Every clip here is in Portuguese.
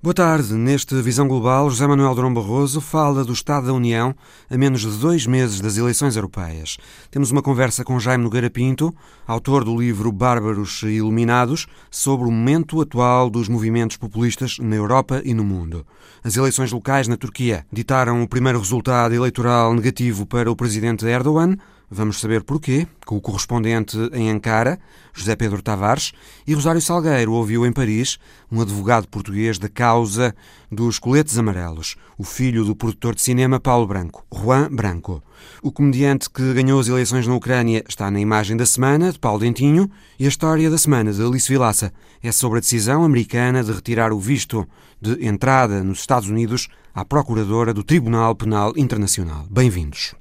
Boa tarde. Neste Visão Global, José Manuel Durão Barroso fala do Estado da União a menos de dois meses das eleições europeias. Temos uma conversa com Jaime Nogueira Pinto, autor do livro Bárbaros e Iluminados, sobre o momento atual dos movimentos populistas na Europa e no mundo. As eleições locais na Turquia ditaram o primeiro resultado eleitoral negativo para o presidente Erdogan, Vamos saber porquê, com o correspondente em Ankara, José Pedro Tavares, e Rosário Salgueiro ouviu em Paris um advogado português da causa dos coletes amarelos, o filho do produtor de cinema Paulo Branco, Juan Branco. O comediante que ganhou as eleições na Ucrânia está na imagem da semana, de Paulo Dentinho, e a história da semana, de Alice Vilaça, é sobre a decisão americana de retirar o visto de entrada nos Estados Unidos à procuradora do Tribunal Penal Internacional. Bem-vindos.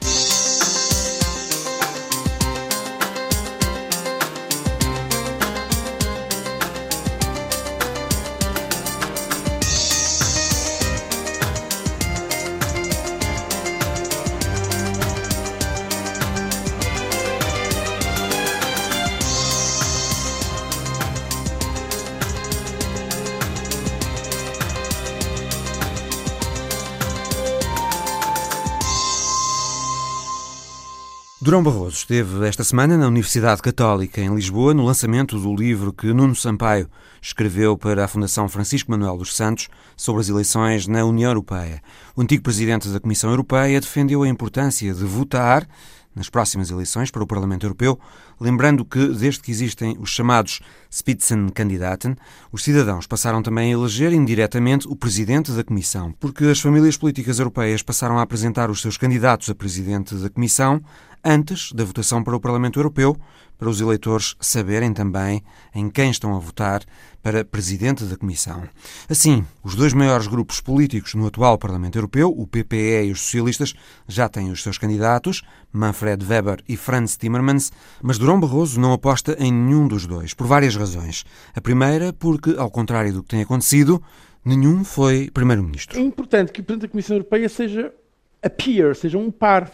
Durão Barroso esteve esta semana na Universidade Católica em Lisboa no lançamento do livro que Nuno Sampaio escreveu para a Fundação Francisco Manuel dos Santos sobre as eleições na União Europeia. O antigo presidente da Comissão Europeia defendeu a importância de votar nas próximas eleições para o Parlamento Europeu, lembrando que, desde que existem os chamados Spitzenkandidaten, os cidadãos passaram também a eleger indiretamente o presidente da Comissão, porque as famílias políticas europeias passaram a apresentar os seus candidatos a presidente da Comissão antes da votação para o Parlamento Europeu, para os eleitores saberem também em quem estão a votar para presidente da Comissão. Assim, os dois maiores grupos políticos no atual Parlamento Europeu, o PPE e os socialistas, já têm os seus candidatos, Manfred Weber e Franz Timmermans, mas Durão Barroso não aposta em nenhum dos dois, por várias razões. A primeira, porque, ao contrário do que tem acontecido, nenhum foi Primeiro-Ministro. É importante que o Presidente da Comissão Europeia seja a peer, seja um par,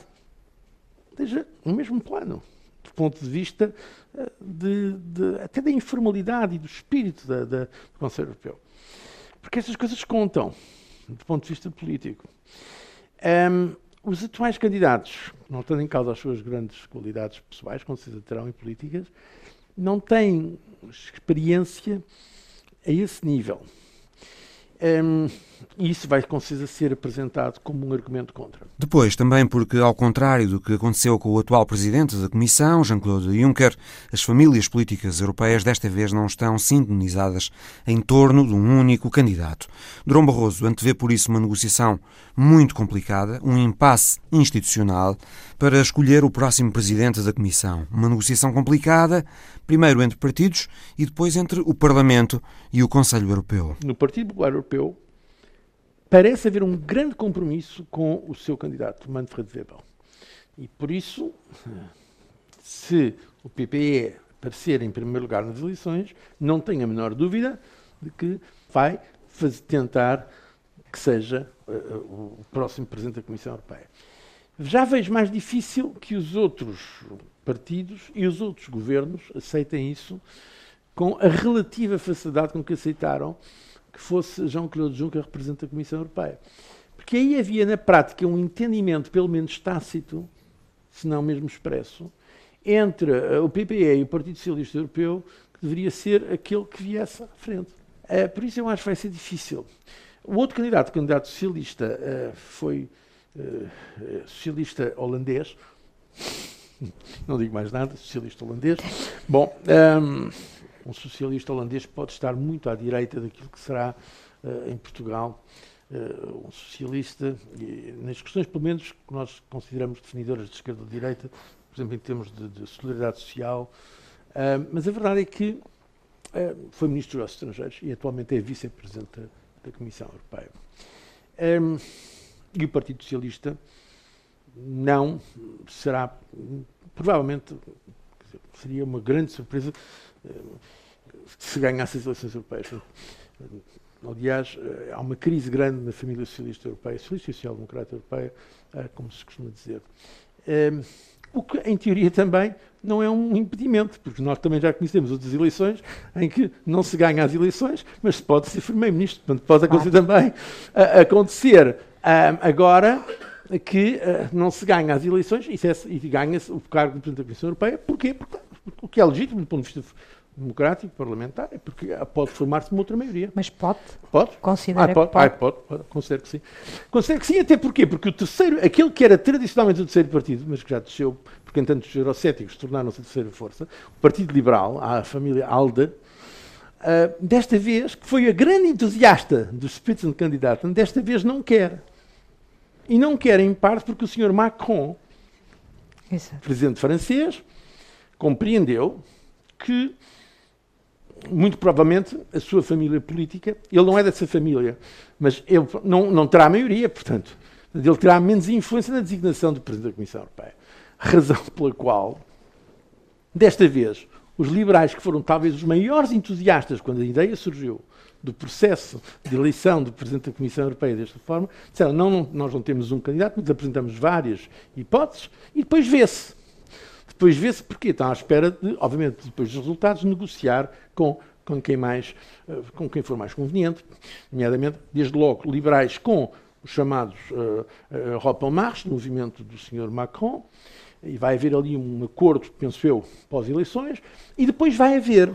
seja no mesmo plano do ponto de vista eh, de, de, até da informalidade e do espírito da, da, do Conselho Europeu. Porque essas coisas contam, do ponto de vista político. Um, os atuais candidatos, não tendo em causa as suas grandes qualidades pessoais, com certeza terão em políticas, não têm experiência a esse nível. Um, isso vai com certeza ser apresentado como um argumento contra. Depois, também porque, ao contrário do que aconteceu com o atual presidente da Comissão, Jean-Claude Juncker, as famílias políticas europeias desta vez não estão sintonizadas em torno de um único candidato. Durão Barroso antevê por isso uma negociação muito complicada, um impasse institucional, para escolher o próximo presidente da Comissão. Uma negociação complicada, primeiro entre partidos e depois entre o Parlamento e o Conselho Europeu. No Partido Popular Europeu, parece haver um grande compromisso com o seu candidato, Manfred Weber. E por isso, se o PPE aparecer em primeiro lugar nas eleições, não tenho a menor dúvida de que vai fazer, tentar que seja uh, o próximo Presidente da Comissão Europeia. Já vejo mais difícil que os outros partidos e os outros governos aceitem isso com a relativa facilidade com que aceitaram que fosse Jean-Claude Juncker representante da Comissão Europeia. Porque aí havia, na prática, um entendimento, pelo menos tácito, se não mesmo expresso, entre eh, o PPE e o Partido Socialista Europeu, que deveria ser aquele que viesse à frente. Uh, por isso eu acho que vai ser difícil. O outro candidato, o candidato socialista, uh, foi socialista holandês. Não digo mais nada, socialista holandês. Bom, ehm, um socialista holandês pode estar muito à direita daquilo que será uh, em Portugal uh, um socialista, e, nas questões, pelo menos, que nós consideramos definidoras de esquerda ou de direita, por exemplo, em termos de, de solidariedade social. Uh, mas a verdade é que foi Ministro dos Estrangeiros e atualmente é Vice-Presidente da, Comissão Europeia. Um, e o Partido Socialista não será, provavelmente, seria uma grande surpresa se ganhasse as eleições europeias. Aliás, há uma crise grande na família socialista europeia, socialista e social-democrata europeia, como se costuma dizer. o que, em teoria, também não é um impedimento, porque nós também já conhecemos outras eleições em que não se ganha as eleições, mas se pode ser primeiro-ministro. Portanto, pode acontecer também uh, acontecer uh, agora que não se ganha as eleições e, é, e ganha-se o cargo de Presidente da Comissão Europeia. Porquê? Porque o que é legítimo do ponto de vista democrático, parlamentar, é porque pode formar-se uma outra maioria. Mas pode? Pode. Considera ah, pode, que pode? Ah, pode, pode. Considero que sim. Considero que sim, até porquê? Porque o terceiro, aquele que era tradicionalmente o terceiro partido, mas que já desceu, porque entanto os eurocéticos tornaram-se a terceira força, o Partido Liberal, a família Alder, uh, desta vez, que foi a grande entusiasta do Spitzenkandidaten, desta vez não quer. E não quer, em parte, porque o senhor Macron, Exato. presidente francês, compreendeu que muito provavelmente a sua família política, ele não é dessa família, mas ele não, não terá maioria, portanto, ele terá menos influência na designação do Presidente da Comissão Europeia. Razão pela qual, desta vez, os liberais, que foram talvez os maiores entusiastas quando a ideia surgiu do processo de eleição do Presidente da Comissão Europeia desta forma, disseram: não, não nós não temos um candidato, mas apresentamos várias hipóteses e depois vê-se. Depois vê-se porque estão à espera de, obviamente, depois dos resultados, negociar com, com quem mais, eh, com quem for mais conveniente, nomeadamente, desde logo, liberais com os chamados uh, uh, Marche, movimento do Sr. Macron, e vai haver ali um acordo, penso eu, pós-eleições, e depois vai haver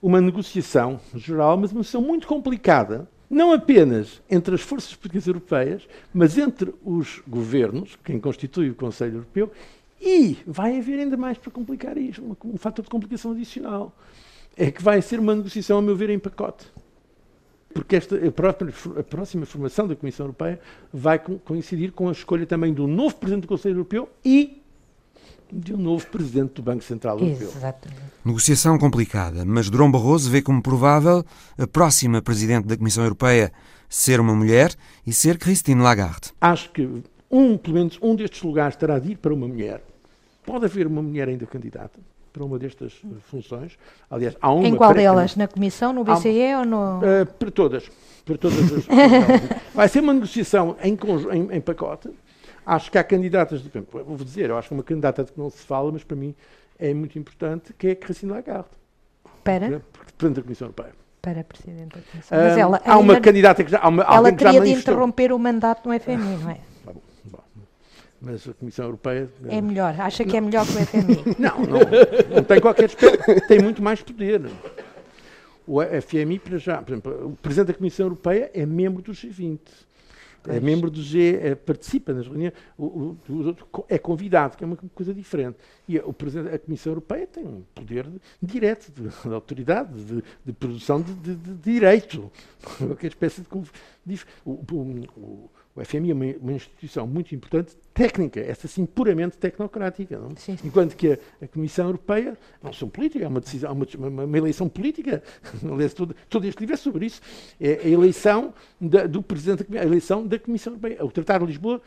uma negociação geral, mas uma negociação muito complicada, não apenas entre as forças políticas europeias, mas entre os governos, quem constitui o Conselho Europeu, e vai haver ainda mais para complicar isto, um, um fator de complicação adicional. É que vai ser uma negociação, a meu ver, em pacote. Porque esta, a, própria, a próxima formação da Comissão Europeia vai coincidir com a escolha também do novo Presidente do Conselho Europeu e de um novo Presidente do Banco Central Europeu. Exatamente. Negociação complicada, mas Durão Barroso vê como provável a próxima Presidente da Comissão Europeia ser uma mulher e ser Christine Lagarde. Acho que um, pelo menos um destes lugares terá de ir para uma mulher. Pode haver uma mulher ainda candidata para uma destas funções. Aliás, há uma. Em qual delas? Na Comissão, no BCE ou no. Uh, para todas. Para todas as. Vai ser uma negociação em, em, em, pacote. Acho que há candidatas. De, vou dizer, eu acho que uma candidata de que não se fala, mas para mim é muito importante, que é a Christine Lagarde. Para? Presidente da Comissão Europeia. Para Presidente da Comissão. Mas ela, há uma candidata que já. Há uma, ela teria de interromper o mandato no FMI, não é? Mas a Comissão Europeia... É melhor, acha que é melhor que o FMI? não, não, não tem qualquer tem muito mais poder. O FMI, para já, por exemplo, o Presidente da Comissão Europeia é membro do G20. É membro do G, é, participa nas reuniões, o, o, o, é convidado, que é uma coisa diferente. E o Presidente da Comissão Europeia tem um poder direto, de, de autoridade, de, de produção de, de, de, direito. Qualquer espécie de. o, o FMI é uma, uma, instituição muito importante, técnica, essa sim puramente tecnocrática. Não? Sim. Enquanto que a, a, Comissão Europeia não são política, é uma, decisão, uma, uma, uma eleição política. Aliás, todo, todo este livro é sobre isso. É a eleição da, do Presidente da a eleição da Comissão Europeia. O Tratado de Lisboa,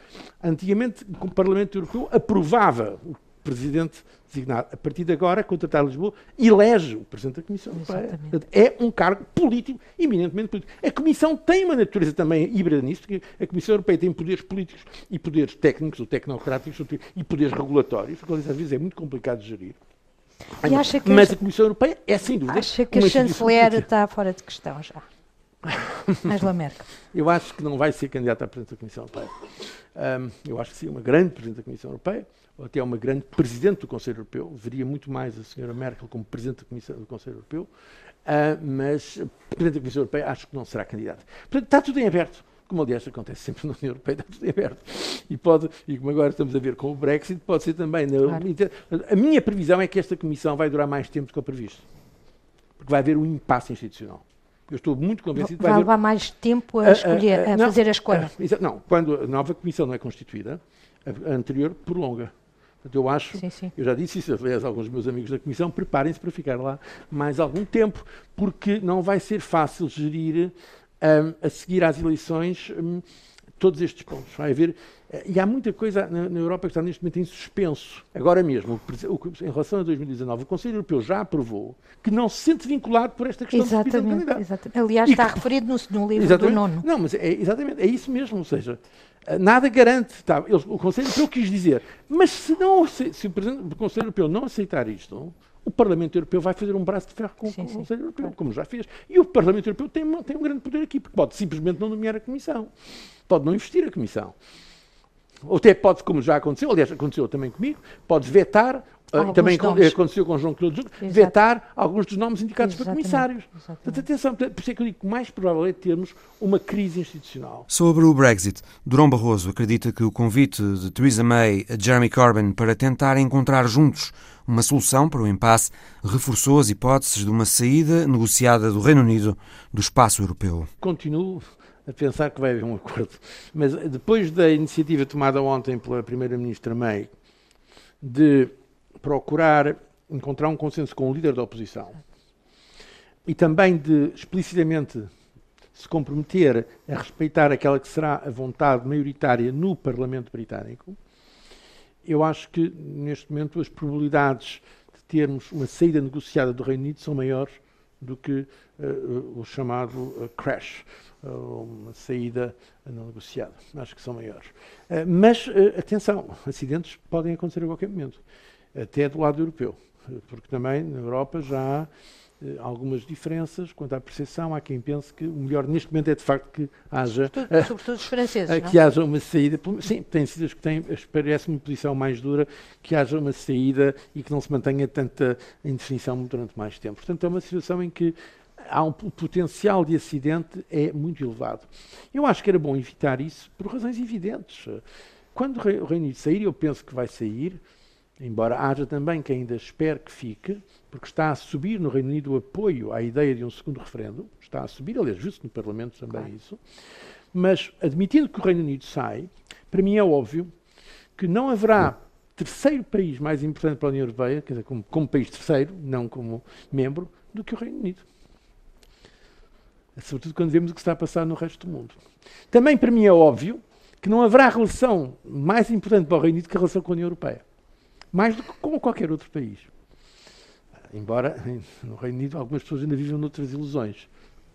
antigamente, o Parlamento Europeu aprovava o Presidente designado. A partir de agora, com o Tratado de Lisboa, elege o Presidente da Comissão Europeia. É um cargo político, eminentemente político. A Comissão tem uma natureza também híbrida nisso, porque a Comissão Europeia tem poderes políticos e poderes técnicos ou tecnocráticos e poderes regulatórios, que às vezes é muito complicado de gerir. Mas a Comissão Europeia é, sem dúvida. Acha que a chanceler está fora de questão já? Angela Merkel. Eu acho que não vai ser candidata a Presidente da Comissão Europeia. Um, eu acho que sim, uma grande Presidente da Comissão Europeia ou até uma grande presidente do Conselho Europeu, veria muito mais a senhora Merkel como presidente da Comissão do Conselho Europeu, uh, mas presidente da Comissão Europeia acho que não será candidata. Portanto, está tudo em aberto. Como aliás acontece sempre na União Europeia, está tudo em aberto. E, pode, e como agora estamos a ver com o Brexit, pode ser também. Na, claro. A minha previsão é que esta comissão vai durar mais tempo do que o previsto. Porque vai haver um impasse institucional. Eu estou muito convencido que vai, vai levar haver... mais tempo a, escolher, a, a, a não, fazer a escolha. não, quando a nova comissão não é constituída, a anterior prolonga. Eu acho, sim, sim. eu já disse isso, aliás, alguns dos meus amigos da Comissão, preparem-se para ficar lá mais algum tempo, porque não vai ser fácil gerir, um, a seguir às eleições, um, todos estes pontos. Vai haver. Eh, e há muita coisa na, na, Europa que está neste momento em suspenso. Agora mesmo, o, o, em relação a 2019, o Conselho Europeu já aprovou que não se sente vinculado por esta questão exatamente, de candidato. Exatamente. Aliás, e está que, referido no, no livro do nono. Não, mas é, exatamente, é isso mesmo. Ou seja, eh, nada garante. Tá, eles, o Conselho Europeu quis dizer, mas se, não, se, se o do Conselho Europeu não aceitar isto, o Parlamento Europeu vai fazer um braço de ferro com, sim, o Conselho Europeu, claro. como já fez. E o Parlamento Europeu tem, tem um grande poder aqui, porque pode simplesmente não nomear a Comissão. Pode não investir a Comissão. Ou até pode, como já aconteceu, aliás, aconteceu também comigo, pode vetar Uh, também nomes. aconteceu com João Juncker, vetar alguns dos nomes indicados Exatamente. por comissários. Portanto, atenção, por isso é que eu digo que o mais provável é termos uma crise institucional. Sobre o Brexit, Durão Barroso acredita que o convite de Theresa May a Jeremy Corbyn para tentar encontrar juntos uma solução para o impasse reforçou as hipóteses de uma saída negociada do Reino Unido do espaço europeu. Continuo a pensar que vai haver um acordo. Mas depois da iniciativa tomada ontem pela Primeira-Ministra May de procurar encontrar um consenso com o líder da oposição e também de explicitamente se comprometer a respeitar aquela que será a vontade maioritária no Parlamento Britânico, eu acho que neste momento as probabilidades de termos uma saída negociada do Reino Unido são maiores do que uh, o chamado uh, crash, uma saída não negociada. Acho que são maiores. mas, atenção, acidentes podem acontecer a qualquer momento até do lado europeu, porque também na Europa já há eh, algumas diferenças quanto à percepção. Há quem pense que o melhor neste momento é de facto que haja. Sobretudo, sobretudo os franceses. Eh, que haja uma saída. Sim, tem sido que têm, parece-me uma posição mais dura, que haja uma saída e que não se mantenha tanta indefinição durante mais tempo. Portanto, é uma situação em que há um o potencial de acidente é muito elevado. Eu acho que era bom evitar isso por razões evidentes. Quando o Reino Unido sair, eu penso que vai sair, embora haja também quem ainda espere que fique, porque está a subir no Reino Unido o apoio à ideia de um segundo referendo, está a subir, aliás, justo no Parlamento também claro. isso, mas admitindo que o Reino Unido sai, para mim é óbvio que não haverá terceiro país mais importante para a União Europeia, quer dizer, como, como país terceiro, não como membro, do que o Reino Unido. Sobretudo quando vemos o que está a passar no resto do mundo. Também para mim é óbvio que não haverá relação mais importante para o Reino Unido que a relação com a União Europeia mais do que com qualquer outro país. Embora no Reino Unido algumas pessoas ainda vivam noutras ilusões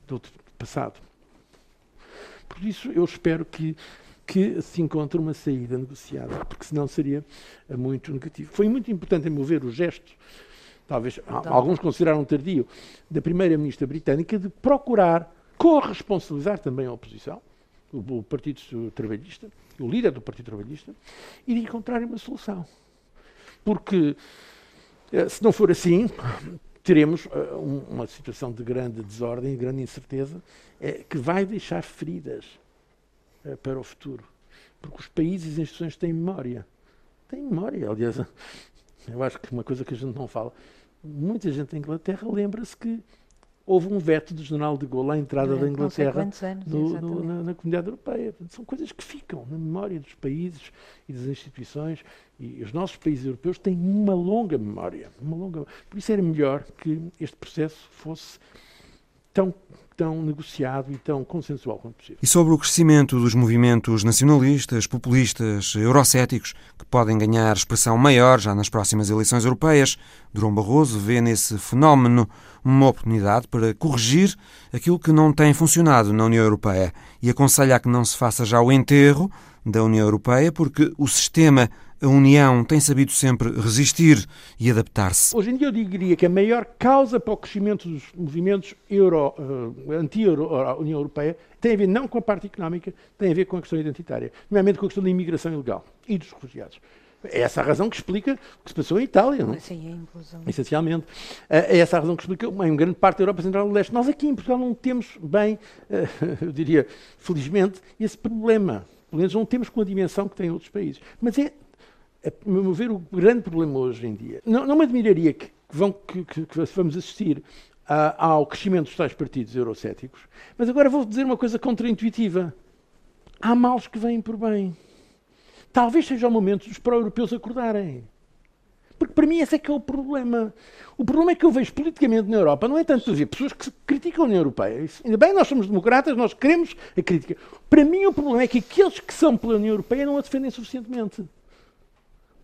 do passado. Por isso eu espero que, que se encontre uma saída negociada, porque senão seria muito negativo. Foi muito importante, em meu ver, o gesto, talvez então, alguns consideraram tardio, da Primeira-Ministra Britânica de procurar corresponsabilizar também a oposição, o, o Partido Trabalhista, o líder do Partido Trabalhista, e de encontrar uma solução porque eh, se não for assim, teremos eh, uma situação de grande desordem, de grande incerteza, eh, que vai deixar feridas para o futuro. Porque os países e as instituições têm memória. Têm memória, aliás, eu acho que uma coisa que a gente não fala, muita gente da Inglaterra lembra-se que houve um veto do general de Gaulle à entrada da Inglaterra anos, no, no, na, na, comunidade europeia. São coisas que ficam na memória dos países e das instituições. E os nossos países europeus têm uma longa memória. Uma longa... Por isso era melhor que este processo fosse tão tão negociado e tão consensual quanto possível. E sobre o crescimento dos movimentos nacionalistas, populistas, eurocéticos, que podem ganhar expressão maior já nas próximas eleições europeias, Durão Barroso vê nesse fenómeno uma oportunidade para corrigir aquilo que não tem funcionado na União Europeia e aconselha a que não se faça já o enterro da União Europeia, porque o sistema a União tem sabido sempre resistir e adaptar-se. Hoje em dia eu diria que a maior causa para o crescimento dos movimentos euro, uh, anti-União Europeia tem a ver não com a parte económica, tem a ver com a questão identitária, nomeadamente com a questão da imigração ilegal e dos refugiados. É essa a razão que explica o que se passou em Itália, não? Sim, é inclusão. Essencialmente. Eh, é essa a razão que explica uma grande parte da Europa Central e do Leste. Nós aqui em Portugal não temos bem, eh, eu diria, felizmente, esse problema. Pelo menos não temos com a dimensão que têm outros países. Mas é a meu ver, o grande problema hoje em dia. Não, não me admiraria que, vão, que, que, que vamos assistir a, ao crescimento dos tais partidos eurocéticos, mas agora vou dizer uma coisa contraintuitiva. Há males que vêm por bem. Talvez seja o momento dos pró-europeus acordarem. Porque para mim esse é que é o problema. O problema é que eu vejo politicamente na Europa, não é tanto ver pessoas que criticam a União Europeia. Isso, ainda bem, nós somos democratas, nós queremos a crítica. Para mim o problema é que aqueles que são pela União Europeia não a defendem suficientemente.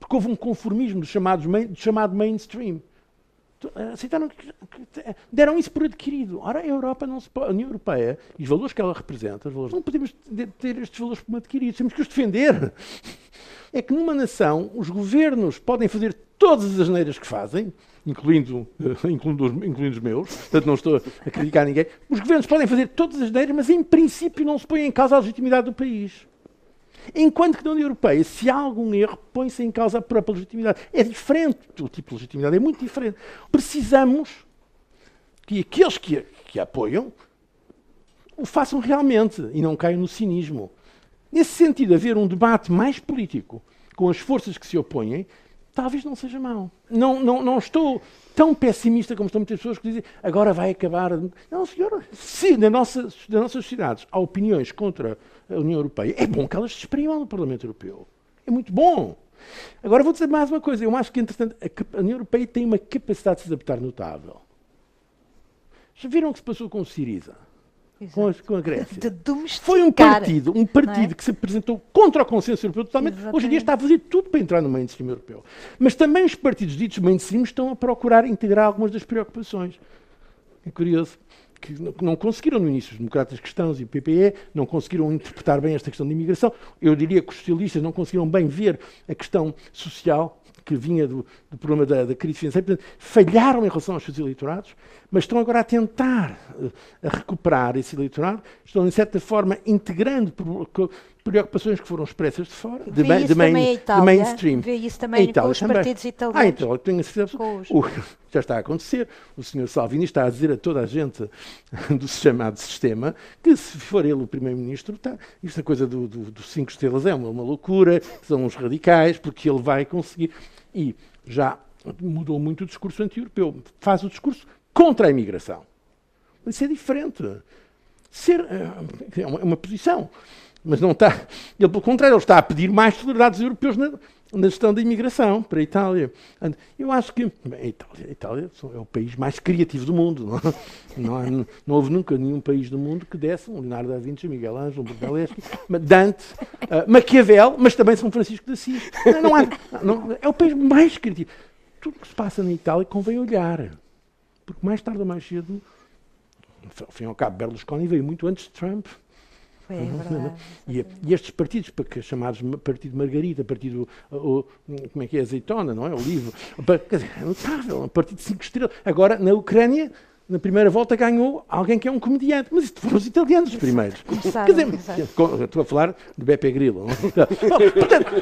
Porque houve um conformismo do chamado, do chamado mainstream aceitaram que, deram isso por adquirido. Ora, a Europa não se pode, a União Europeia e os valores que ela representa, valores, não podemos ter estes valores como adquiridos, temos que os defender. É que numa nação os governos podem fazer todas as neiras que fazem, incluindo, incluindo, os, incluindo os meus, portanto não estou a criticar ninguém. Os governos podem fazer todas as neiras, mas em princípio não se põe em causa a legitimidade do país. Enquanto que na União Europeia, se há algum erro, põe-se em causa a própria legitimidade. É diferente, o tipo de legitimidade é muito diferente. Precisamos que aqueles que que apoiam o façam realmente e não caiam no cinismo. Nesse sentido, haver um debate mais político com as forças que se opõem, talvez não seja mau. Não, não, não estou tão pessimista como estão muitas pessoas que dizem agora vai acabar. Não, senhor, se na nossa, nas nossas sociedades há opiniões contra a União Europeia, é bom que elas se exprimam no Parlamento Europeu. É muito bom. Agora vou dizer mais uma coisa. Eu acho que, entretanto, a União Europeia tem uma capacidade de se adaptar notável. Já viram o que se passou com o Siriza? Com a, com a, Grécia. Foi um partido, um partido é? que se apresentou contra o consenso europeu totalmente. Exatamente. Hoje em dia está a fazer tudo para entrar no mainstream europeu. Mas também os partidos ditos mainstream estão a procurar integrar algumas das preocupações. É curioso que não conseguiram no início, os democratas cristãos e o PPE não conseguiram interpretar bem esta questão da imigração. Eu diria que os socialistas não conseguiram bem ver a questão social que vinha do, do problema da, da, crise financeira. Portanto, falharam em relação aos seus eleitorados, mas estão agora a tentar uh, a recuperar esse eleitorado, estão, de certa forma, integrando preocupações que foram expressas de fora, de, main, de, main, Itália, de mainstream. Vê isso também com os também. partidos italianos. Ah, então, tenho a certeza. O, já está a acontecer. O senhor Salvini está a dizer a toda a gente do chamado sistema que, se for ele o primeiro-ministro, tá, esta coisa dos do, do cinco estrelas é uma, uma loucura, são uns radicais, porque ele vai conseguir. E já mudou muito o discurso anti-europeu. Faz o discurso contra a imigração. Isso é diferente. Ser, eh, é uma, é uma posição mas não está. Ele, pelo contrário, ele está a pedir mais solidariedade dos europeus na, na, gestão da imigração para a Itália. Eu acho que bem, a, Itália, a Itália é o país mais criativo do mundo. Não, não, há, não, houve nunca nenhum país do mundo que desse um Leonardo da Vinci, Miguel Ângelo, Brunelleschi, Dante, uh, Maquiavel, mas também São Francisco de Assis. Não, há, não, é o país mais criativo. Tudo o que se passa na Itália convém olhar. Porque mais tarde ou mais cedo, ao fim e ao cabo, Berlusconi veio muito antes de Trump. É verdade. E, e, estes partidos, chamados Partido Margarida, Partido, o, como é que é, Azeitona, não é? O livro. Quer dizer, é notável, um partido de cinco estrelas. Agora, na Ucrânia, na primeira volta ganhou alguém que é um comediante. Mas isto foram os italianos os primeiros. Começaram, Quer dizer, estou a falar de Beppe Grillo. Portanto,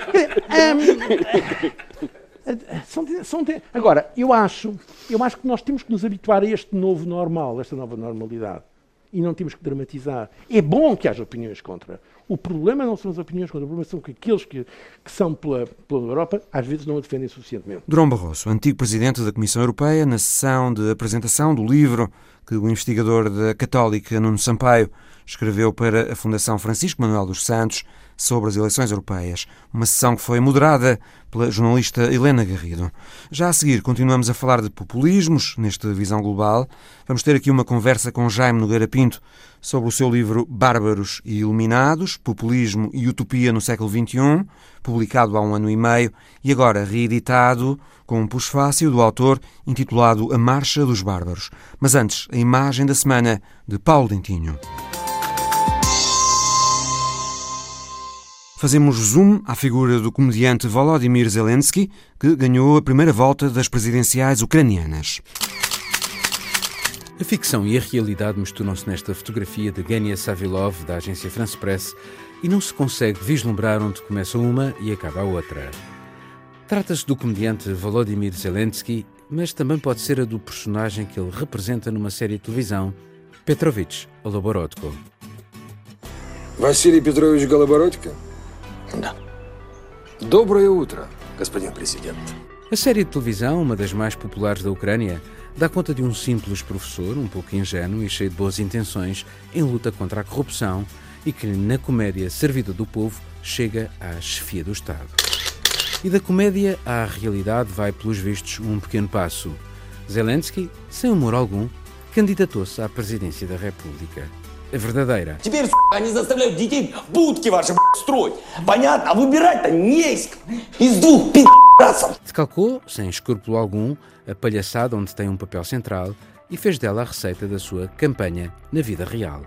um, são, são, agora, eu acho, eu acho que nós temos que nos habituar a este novo normal, esta nova normalidade e não temos que dramatizar. É bom que haja opiniões contra. O problema não são as opiniões contra, o problema são que aqueles que, que são pela, pela Europa às vezes não a defendem suficientemente. Durão Barroso, antigo presidente da Comissão Europeia, na sessão de apresentação do livro que o investigador da Católica Nuno Sampaio escreveu para a Fundação Francisco Manuel dos Santos sobre as eleições europeias, uma sessão que foi moderada pela jornalista Helena Garrido. Já a seguir, continuamos a falar de populismos nesta visão global. Vamos ter aqui uma conversa com Jaime Nogueira Pinto sobre o seu livro Bárbaros e Iluminados, Populismo e Utopia no século XXI, publicado há um ano e meio e agora reeditado com um pós-fácil do autor intitulado A Marcha dos Bárbaros. Mas antes, a imagem da semana de Paulo Dentinho. Fazemos zoom à figura do comediante Volodymyr Zelensky, que ganhou a primeira volta das presidenciais ucranianas. A ficção e a realidade misturam-se nesta fotografia de Genia Savilov, da agência France Press, e não se consegue vislumbrar onde começa uma e acaba a outra. Trata-se do comediante Volodymyr Zelensky, mas também pode ser a do personagem que ele representa numa série de televisão, Petrovich Goloborodko. Василий Петрович Голобородько? Да. Доброе утро, господин президент. A série de televisão, uma das mais populares da Ucrânia, dá conta de um simples professor, um pouco ingênuo e cheio de boas intenções, em luta contra a corrupção e que, na comédia Servidor do Povo, chega à chefia do Estado. E da comédia à realidade vai, pelos vistos, um pequeno passo. Zelensky, sem humor algum, candidatou-se à presidência da República. A verdadeira. Теперь, они заставляют детей будки ваши строить. Понятно? А выбирать-то не из, из двух пи***цев. Decalcou, sem escrúpulo algum, a palhaçada onde tem um papel central e fez dela a receita da sua campanha na vida real.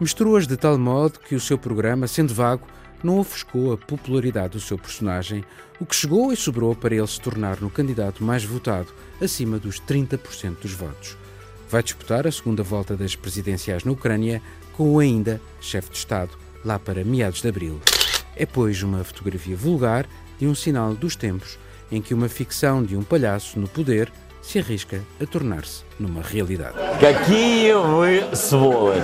Misturou-as de tal modo que o seu programa, sendo vago, não ofuscou a popularidade do seu personagem, o que chegou e sobrou para ele se tornar no candidato mais votado, acima dos 30% dos votos. Vai disputar a segunda volta das presidenciais na Ucrânia com o ainda chefe de Estado, lá para meados de abril. É, pois, uma fotografia vulgar de um sinal dos tempos em que uma ficção de um palhaço no poder se arrisca a tornar-se numa realidade. Какие вы сволочь!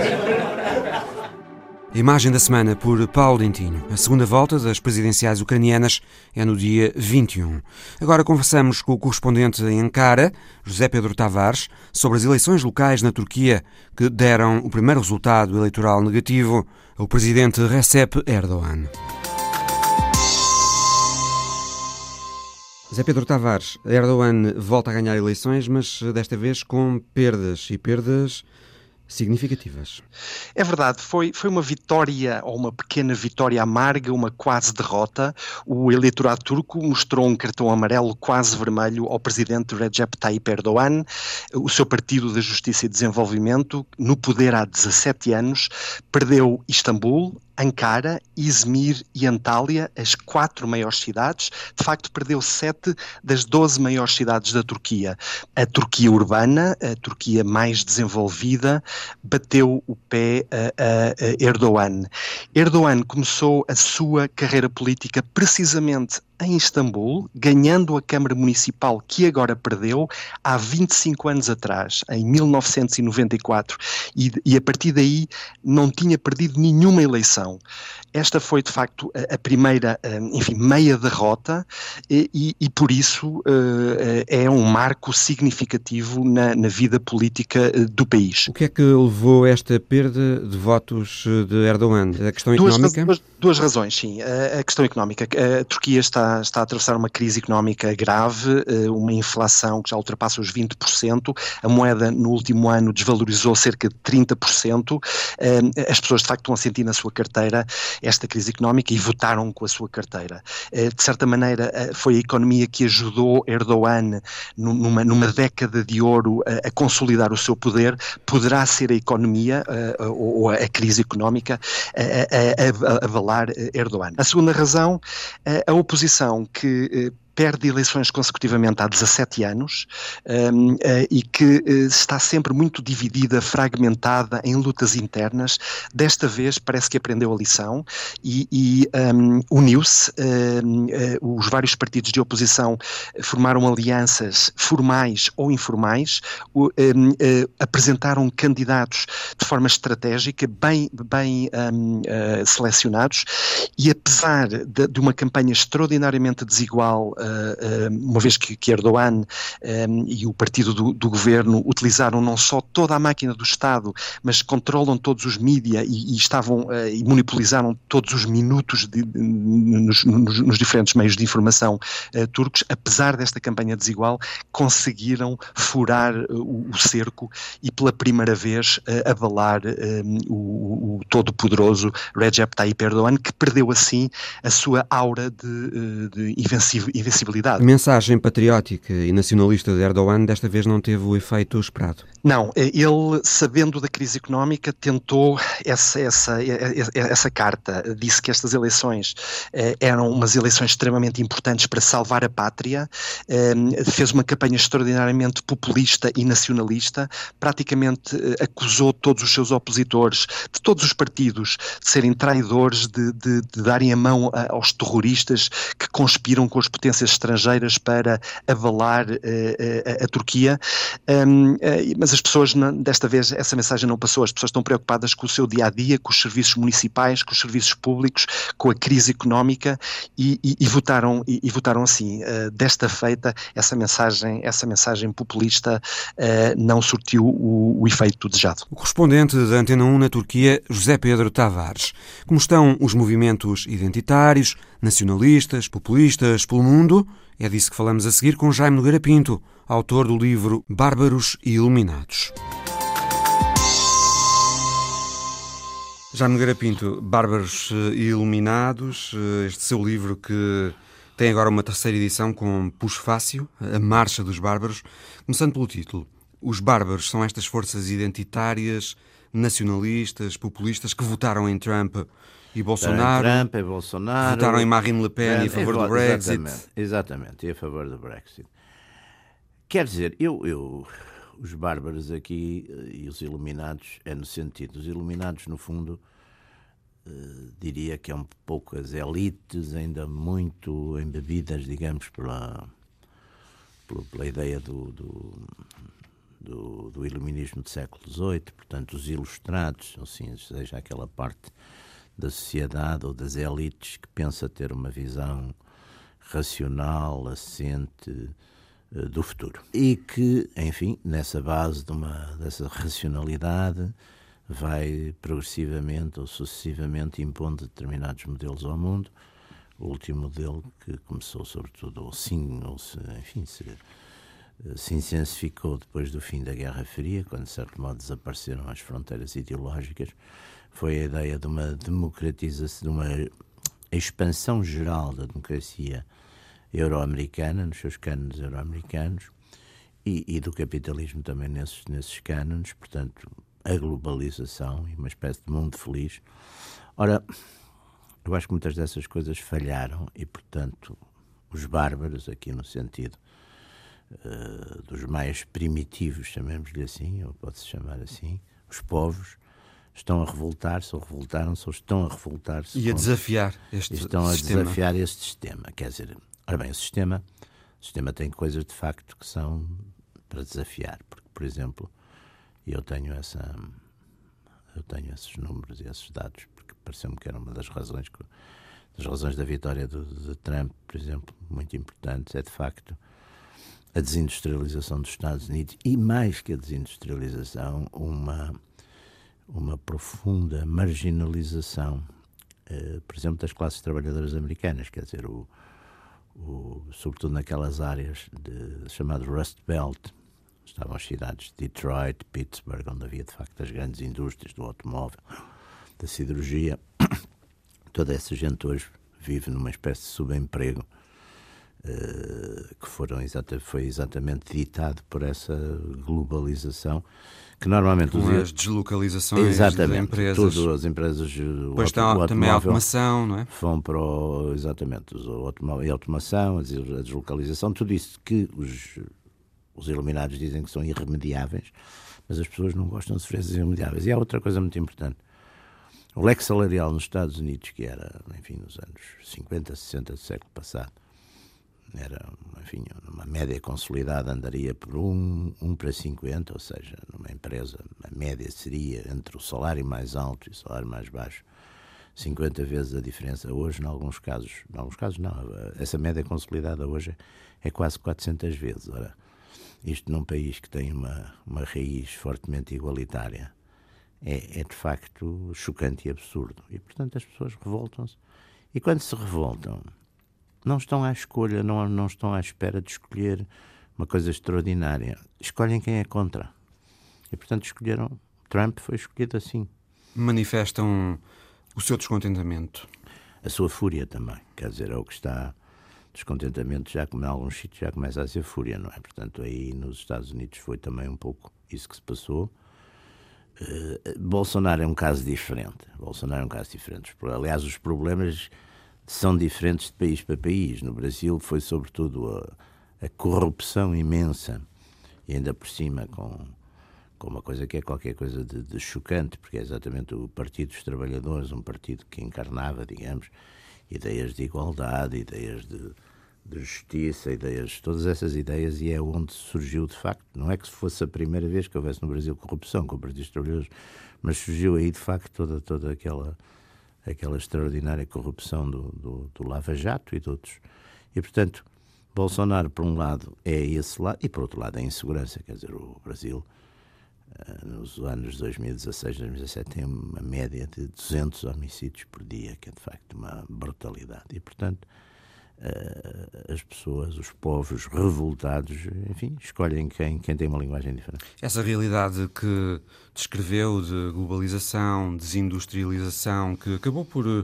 Imagem da semana por Paulo Dentinho. A segunda volta das presidenciais ucranianas é no dia 21. Agora conversamos com o correspondente em Ankara, José Pedro Tavares, sobre as eleições locais na Turquia que deram o primeiro resultado eleitoral negativo ao presidente Recep Erdogan. José Pedro Tavares, Erdogan volta a ganhar eleições, mas desta vez com perdas e perdas significativas. É verdade, foi, foi uma vitória, ou uma pequena vitória amarga, uma quase derrota. O eleitorado turco mostrou um cartão amarelo quase vermelho ao presidente Recep Tayyip Erdogan. O seu Partido da Justiça e Desenvolvimento, no poder há 17 anos, perdeu Istambul, Ankara, Izmir e Antália, as quatro maiores cidades. De facto, perdeu sete das doze maiores cidades da Turquia. A Turquia urbana, a Turquia mais desenvolvida, bateu o pé a, a Erdogan. Erdogan começou a sua carreira política precisamente em Istambul, ganhando a Câmara Municipal que agora perdeu há 25 anos atrás, em 1994, e, e a partir daí não tinha perdido nenhuma eleição. Esta foi, de facto, a, a primeira, enfim, meia derrota e, e, por isso uh, é um marco significativo na, na, vida política eh, do país. O que é que levou a esta perda de votos de Erdogan? A questão duas, económica? Duas, duas razões, sim. A, a, questão económica. A Turquia está, está a atravessar uma crise económica grave, uma inflação que já ultrapassa os 20%, a moeda no último ano desvalorizou cerca de 30%, as pessoas de facto estão a sentir na sua carteira esta crise económica e votaram com a sua carteira. Eh, de certa maneira, eh, foi a economia que ajudou Erdogan numa, numa década de ouro a, consolidar o seu poder, poderá ser a economia eh, ou a crise económica a, a, a avalar Erdogan. A segunda razão, a oposição que perde eleições consecutivamente há 17 anos um, eh, e que uh, está sempre muito dividida, fragmentada em lutas internas. Desta vez parece que aprendeu a lição e, e um, uniu-se. Um, uh, eh, os vários partidos de oposição formaram alianças formais ou informais, apresentaram candidatos de forma estratégica, bem, bem selecionados, e apesar de, de uma campanha extraordinariamente desigual eh, eh, uma vez que, que Erdogan eh, e o partido do, do, governo utilizaram não só toda a máquina do Estado, mas controlam todos os mídia e, e estavam e monopolizaram todos os minutos de, de, nos, nos, nos, diferentes meios de informação turcos, apesar desta campanha desigual, conseguiram furar o, o cerco e pela primeira vez abalar o, o todo-poderoso Recep Tayyip Erdogan, que perdeu assim a sua aura de, de invencibilidade a mensagem patriótica e nacionalista de Erdogan desta vez não teve o efeito esperado. Não, ele, sabendo da crise económica, tentou essa, essa, essa carta. Disse que estas eleições eh, eram umas eleições extremamente importantes para salvar a pátria. Eh, fez uma campanha extraordinariamente populista e nacionalista. Praticamente eh, acusou todos os seus opositores, de todos os partidos, de serem traidores, de, de, de darem a mão aos terroristas que conspiram com as potências estrangeiras para avalar a, a Turquia, um, mas as pessoas, desta vez, essa mensagem não passou. As pessoas estão preocupadas com o seu dia a dia, com os serviços municipais, com os serviços públicos, com a crise económica e, e, e votaram, e, e, votaram assim. Uh, desta feita, essa mensagem, essa mensagem populista uh, não surtiu o, o efeito desejado. O correspondente da Antena 1 na Turquia, José Pedro Tavares. Como estão os movimentos identitários, nacionalistas, populistas pelo mundo? É disso que falamos a seguir com Jaime Nogueira Pinto, autor do livro Bárbaros e Iluminados. Jaime Nogueira Pinto, Bárbaros e Iluminados, este seu livro que tem agora uma terceira edição com Puxo Fácil, A Marcha dos Bárbaros. Começando pelo título, os bárbaros são estas forças identitárias, nacionalistas, populistas que votaram em Trump e Bolsonaro. Trump e Bolsonaro. Votaram em Marine Le Pen Trump, a favor do Brexit. Exatamente, exatamente, e a favor do Brexit. Quer dizer, eu, eu, os bárbaros aqui eh, e os iluminados, é no sentido, os iluminados, no fundo, uh, diria que é um pouco as elites ainda muito embebidas, digamos, pela, pela, pela ideia do, do do, do, iluminismo do século XVIII, portanto, os ilustrados, assim, seja aquela parte da sociedade ou das elites que pensa ter uma visão racional, assente eh, do futuro. E que, enfim, nessa base de uma, dessa racionalidade, vai progressivamente ou sucessivamente impondo determinados modelos ao mundo. O último modelo que começou, sobretudo, ou sim, ou se, enfim, se, se intensificou depois do fim da Guerra Fria, quando, de certo modo, desapareceram as fronteiras ideológicas, foi a ideia de uma democratização, de uma expansão geral da democracia euro-americana, nos seus cânones euro-americanos, e, e, do capitalismo também nesses, nesses cânones, portanto, a globalização e uma espécie de mundo feliz. Ora, eu acho que muitas dessas coisas falharam e, portanto, os bárbaros, aqui no sentido uh, dos mais primitivos, chamemos-lhe assim, ou pode-se chamar assim, os povos, estão a revoltar-se, ou revoltaram-se, ou estão a revoltar-se. E a desafiar este estão sistema. a desafiar este sistema. Quer dizer, ora bem, o sistema, o sistema tem coisas de facto que são para desafiar. Porque, por exemplo, eu tenho essa. Eu tenho esses números e esses dados, porque pareceu-me que era uma das razões que, das razões da vitória do, de Trump, por exemplo, muito importantes, é de facto a desindustrialização dos Estados Unidos e mais que a desindustrialização, uma uma profunda marginalização, eh, por exemplo, das classes trabalhadoras americanas, quer dizer, o, o, sobretudo naquelas áreas de, chamadas Rust Belt, estavam as cidades de Detroit, Pittsburgh, onde havia de facto as grandes indústrias do automóvel, da siderurgia. Toda essa gente hoje vive numa espécie de subemprego que foram exata, foi exatamente ditado por essa globalização que normalmente Com os, as deslocalizações exatamente, de empresas. Tudo, as empresas. Depois está também a automação, não é? Vão para o, exatamente, a automação, a deslocalização, tudo isso que os, os iluminados dizem que são irremediáveis, mas as pessoas não gostam de sofrer irremediáveis. E há outra coisa muito importante. O leque salarial nos Estados Unidos, que era, enfim, nos anos 50, 60 do século passado, era, enfim, uma média consolidada andaria por 1, 1 para 50, ou seja, numa empresa a média seria entre o salário mais alto e o salário mais baixo, 50 vezes a diferença. Hoje, em alguns casos, em alguns casos não, essa média consolidada hoje é quase 400 vezes. Ora, isto num país que tem uma, uma raiz fortemente igualitária é, é de facto chocante e absurdo. E, portanto, as pessoas revoltam-se. E quando se revoltam, não estão à escolha, não, não estão à espera de escolher uma coisa extraordinária. Escolhem quem é contra. E, portanto, escolheram. Trump foi escolhido assim. Manifestam o seu descontentamento. A sua fúria também. Quer dizer, é o que está. Descontentamento já, como em alguns sítios, já começa a ser fúria, não é? Portanto, aí nos Estados Unidos foi também um pouco isso que se passou. Uh, Bolsonaro é um caso diferente. Bolsonaro é um caso diferente. Aliás, os problemas são diferentes de país para país. No Brasil foi sobretudo a, a corrupção imensa e ainda por cima com, com uma coisa que é qualquer coisa de, de, chocante, porque é exatamente o Partido dos Trabalhadores, um partido que encarnava, digamos, ideias de igualdade, ideias de, de justiça, ideias, todas essas ideias, e é onde surgiu de facto. Não é que fosse a primeira vez que houvesse no Brasil corrupção com partidos trabalhadores, mas surgiu aí de facto toda, toda aquela, aquela extraordinária corrupção do, do, do Lava Jato e de outros. E portanto, Bolsonaro, por um lado, é esse lado, e por outro lado, é a insegurança. Quer dizer, o Brasil, eh, nos anos 2016, 2017, tem uma média de 200 homicídios por dia, que é de facto uma brutalidade. E portanto as pessoas, os povos revoltados, enfim, escolhem quem, quem tem uma linguagem diferente. Essa realidade que descreveu de globalização, desindustrialização, que acabou por um,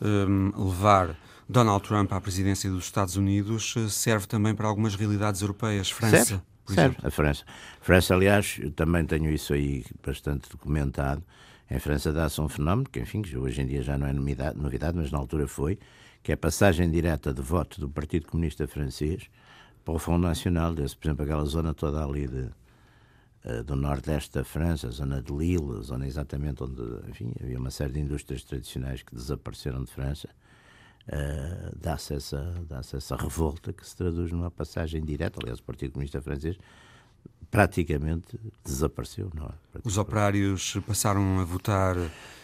eh, levar Donald Trump à presidência dos Estados Unidos, eh, serve também para algumas realidades europeias. França. Serve, serve. a França. França, aliás, também tenho isso aí bastante documentado. Em França dá-se um fenómeno que, enfim, hoje em dia já não é novidade, novidade, mas na altura foi, que é a passagem direta de voto do Partido Comunista Francês para o Fundo Nacional, desse, por exemplo, aquela zona toda ali de, uh, do nordeste da França, a zona de Lille, a zona exatamente onde enfim, havia uma série de indústrias tradicionais que desapareceram de França, uh, dá-se essa, dá essa revolta que se traduz numa passagem direta. Aliás, o Partido Comunista Francês praticamente desapareceu. Não é? Os operários passaram a votar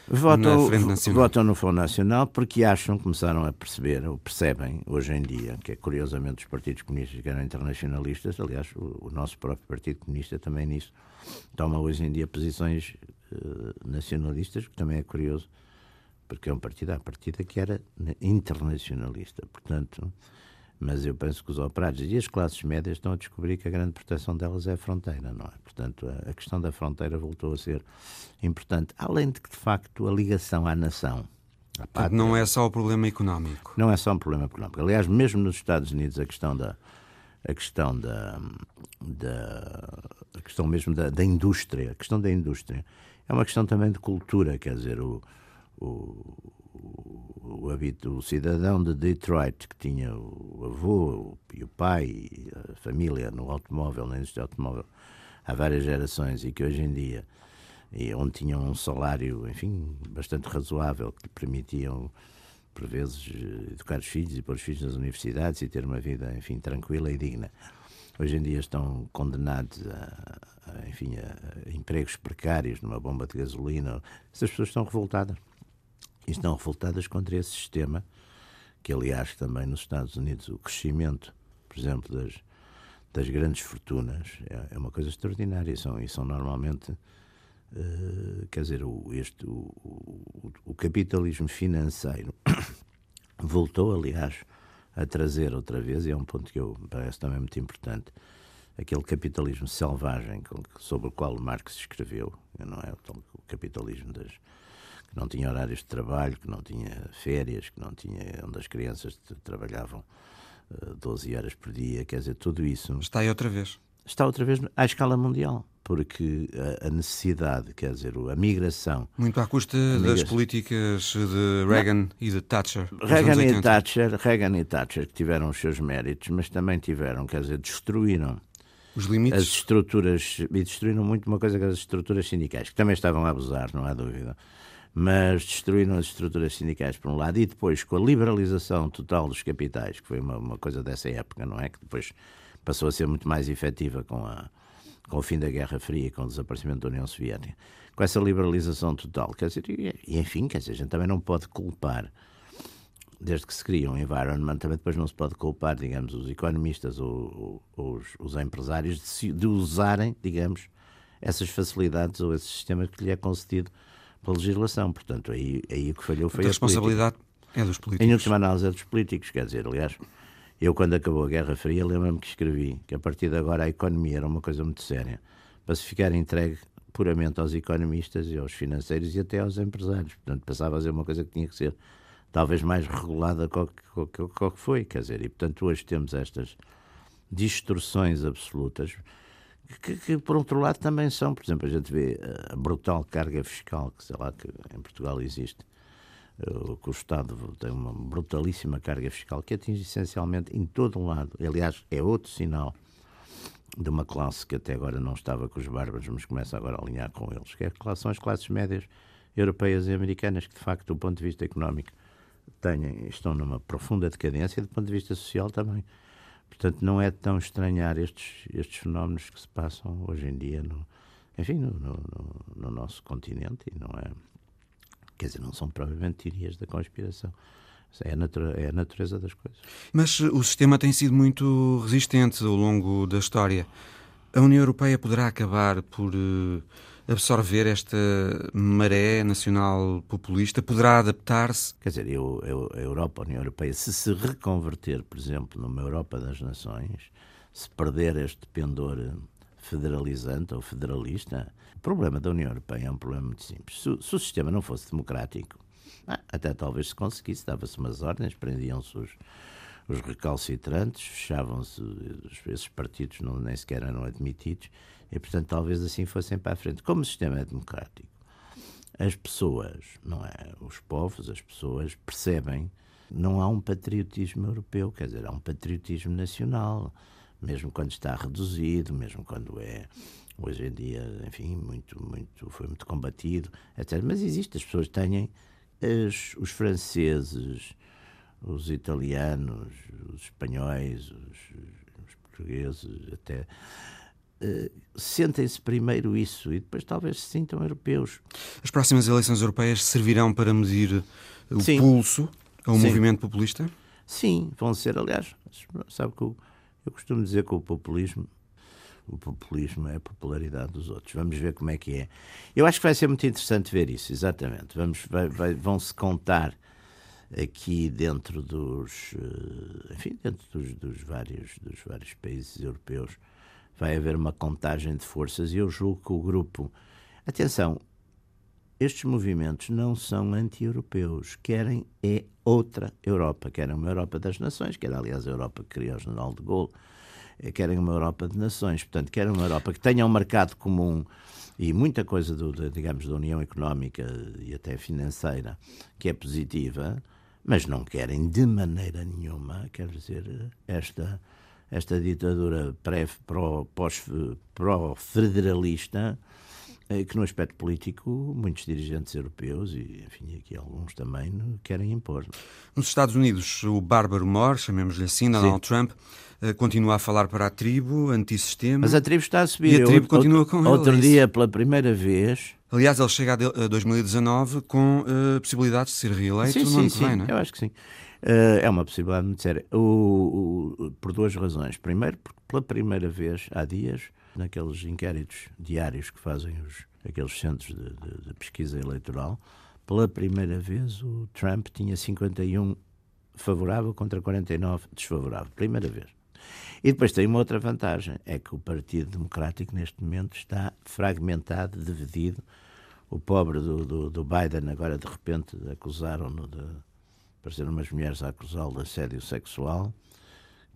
votam, na Frente Nacional. Votam no Fundo Nacional porque acham, começaram a perceber, ou percebem hoje em dia, que é curiosamente os partidos comunistas que eram internacionalistas, aliás, o, o nosso próprio Partido Comunista também nisso, toma hoje em dia posições uh, nacionalistas, que também é curioso, porque é um partido, a partida que era internacionalista. Portanto, mas eu penso que os operários e as classes médias estão a descobrir que a grande proteção delas é a fronteira, não é? Portanto, a, questão da fronteira voltou a ser importante, além de que, de facto, a ligação à nação. À pátria, não é só o problema económico. Não é só um problema económico. Aliás, mesmo nos Estados Unidos, a questão da a questão da, da a questão mesmo da, da indústria, a questão da indústria é uma questão também de cultura, quer dizer, o, o, o, o, o cidadão de Detroit que tinha o avô e o pai e a família no automóvel, na indústria automóvel, há várias gerações e que hoje em dia, e onde tinham um salário, enfim, bastante razoável, que permitiam, por vezes, educar os filhos e pôr os filhos nas universidades e ter uma vida, enfim, tranquila e digna. Hoje em dia estão condenados a, a enfim, a empregos precários numa bomba de gasolina. Essas pessoas estão revoltadas e estão revoltadas contra esse sistema, que aliás também nos Estados Unidos o crescimento, por exemplo, das, das grandes fortunas é, é uma coisa extraordinária. São, e são normalmente, uh, quer dizer, o, este, o, o, o capitalismo financeiro voltou, aliás, a trazer outra vez, e é um ponto que eu parece também muito importante, aquele capitalismo selvagem sobre o qual Marx escreveu, não é? O capitalismo das, que não tinha horários de trabalho, que não tinha férias, que não tinha onde as crianças trabalhavam uh, eh, 12 horas por dia, quer dizer, tudo isso. Está aí outra vez. Está outra vez à escala mundial, porque a, a necessidade, quer dizer, a migração. Muito à custa das políticas de Reagan não. e de Thatcher. Reagan e Thatcher, Reagan e Thatcher que tiveram os seus méritos, mas também tiveram, quer dizer, destruíram os limites. As estruturas, e destruíram muito uma coisa que as estruturas sindicais, que também estavam a abusar, não há dúvida mas destruíram as estruturas sindicais por um lado e depois com a liberalização total dos capitais, que foi uma, uma coisa dessa época, não é? Que depois passou a ser muito mais efetiva com, a, com o fim da Guerra Fria e com o desaparecimento da União Soviética. Com essa liberalização total, quer dizer, e, enfim, quer dizer, a gente também não pode culpar, desde que se cria um environment, também depois não se pode culpar, digamos, os economistas ou, os, os, empresários de, de usarem, digamos, essas facilidades ou esse sistema que lhe é concedido pela legislação. Portanto, aí, aí o que falhou foi a, a responsabilidade política. é dos políticos. Em última análise é dos políticos, quer dizer, aliás, eu quando acabou a Guerra Fria lembro-me que escrevi que a partir de agora a economia era uma coisa muito séria, para se ficar entregue puramente aos economistas e aos financeiros e até aos empresários. Portanto, passava a ser uma coisa que tinha que ser talvez mais regulada do que, que foi, quer dizer, e portanto hoje temos estas distorções absolutas que, que, por outro lado também são, por exemplo, a gente vê a brutal carga fiscal que sei lá que em Portugal existe, eh, que o Estado tem uma brutalíssima carga fiscal que atinge essencialmente em todo o lado. Aliás, é outro sinal de uma classe que até agora não estava com os bárbaros, mas começa agora a alinhar com eles, que é são as classes médias europeias e americanas, que de facto, do ponto de vista económico, têm, estão numa profunda decadência e do ponto de vista social também. Portanto, não é tão estranhar estes, estes fenómenos que se passam hoje em dia, no, enfim, no, no, no nosso continente e não é. Quer dizer, não são provavelmente teorias da conspiração. É a, natureza, é a natureza das coisas. Mas o sistema tem sido muito resistente ao longo da história. A União Europeia poderá acabar por uh, absorver esta maré nacional populista? Poderá adaptar-se? Quer dizer, eu, eu, a Europa, a União Europeia, se se reconverter, por exemplo, numa Europa das Nações, se perder este pendor federalizante ou federalista, o problema da União Europeia é um problema muito simples. Se, se o sistema não fosse democrático, ah, até talvez se conseguisse, dava-se umas ordens, prendiam-se os, os recalcitrantes, fechavam-se, esses partidos não, nem sequer eram admitidos, e, portanto, talvez assim fossem para a frente. Como o sistema é democrático, as pessoas, não é? Os povos, as pessoas percebem não há um patriotismo europeu, quer dizer, há um patriotismo nacional, mesmo quando está reduzido, mesmo quando é hoje em dia, enfim, muito, muito, foi muito combatido, etc. Mas existe, as pessoas têm as, os franceses, os italianos, os espanhóis, os, os portugueses, até sentem-se primeiro isso e depois talvez se sintam europeus. As próximas eleições europeias servirão para medir o Sim. pulso ao Sim. movimento populista? Sim, vão ser, aliás, sabe que eu, eu costumo dizer que o populismo o populismo é a popularidade dos outros. Vamos ver como é que é. Eu acho que vai ser muito interessante ver isso, exatamente. Vamos, vai, vai, vão se contar aqui dentro dos, eh, enfim, dentro dos, dos, vários, dos vários países europeus vai haver uma contagem de forças e eu julgo que o grupo. Atenção, estes movimentos não são anti-europeus, querem é outra Europa, querem uma Europa das nações, que era aliás a Europa que criou o General de Gaulle, eh, querem uma Europa de nações, portanto, querem uma Europa que tenha um mercado comum e muita coisa, do, de, digamos, da União Económica e até financeira que é positiva, mas não querem de maneira nenhuma, quer dizer, esta esta ditadura pró-federalista, eh, que no aspecto político muitos dirigentes europeus e, enfim, aqui alguns também querem impor. Nos Estados Unidos, o Bárbaro Moore, chamemos-lhe assim, Donald Sim. Trump, eh, continua a falar para a tribo, antissistema. Mas a tribo está a subir. E a tribo continua com outro, ele. Outro é dia, pela primeira vez... Aliás, ele chega a 2019 com uh, possibilidades de ser reeleito sim, sim, sim. Vem, não é? Eu acho que sim. Uh, é uma possibilidade muito séria. O, o, por duas razões. Primeiro, porque pela primeira vez, há dias, naqueles inquéritos diários que fazem os, aqueles centros de, de, de pesquisa eleitoral, pela primeira vez o Trump tinha 51 favorável contra 49 desfavorável. Primeira vez. E depois tem uma outra vantagem, é que o Partido Democrático neste momento está fragmentado, dividido. O pobre do, do, do Biden agora de repente acusaram-no de apareceram umas mulheres a acusá-lo de assédio sexual,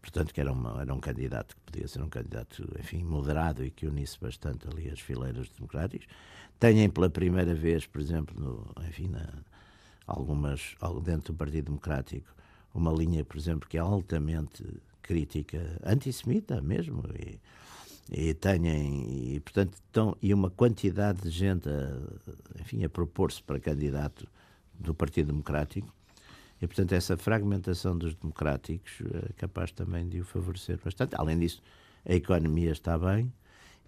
portanto que era, uma, era um candidato que podia ser um candidato, enfim, moderado e que unisse bastante ali as fileiras democráticas. Têm pela primeira vez, por exemplo, no, enfim, na, algumas, dentro do Partido Democrático, uma linha, por exemplo, que é altamente crítica, antissemita mesmo, e, e têm, e portanto, estão, e uma quantidade de gente a, enfim, a propor-se para candidato do Partido Democrático, e, portanto, essa fragmentação dos democráticos é capaz também de o favorecer bastante. Além disso, a economia está bem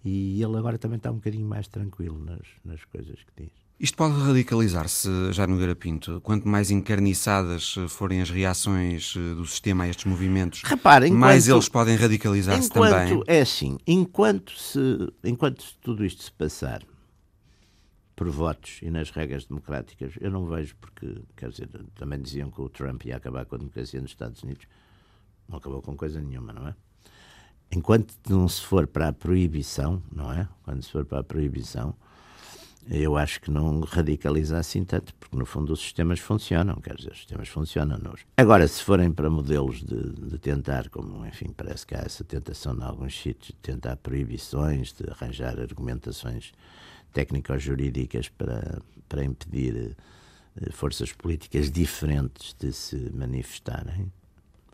e ele agora também está um bocadinho mais tranquilo nas, nas coisas que diz. Isto pode radicalizar-se já no Garapinto. Quanto mais encarniçadas forem as reações eh, do sistema a estes movimentos, Repare, enquanto, mais eles podem radicalizar-se também. É assim, enquanto, se, enquanto tudo isto se passar, por votos e nas regras democráticas, eu não vejo porque, quer dizer, também diziam que o Trump ia acabar com a democracia nos Estados Unidos. Não acabou com coisa nenhuma, não é? Enquanto não se for para a proibição, não é? Quando se for para a proibição, eu acho que não radicaliza assim tanto, porque no fundo os sistemas funcionam, quer dizer, os sistemas funcionam nos. Agora, se forem para modelos de, de, tentar, como enfim, parece que há essa tentação em alguns sítios, de tentar proibições, de arranjar argumentações técnico-jurídicas para, para impedir eh, forças políticas diferentes de se manifestarem,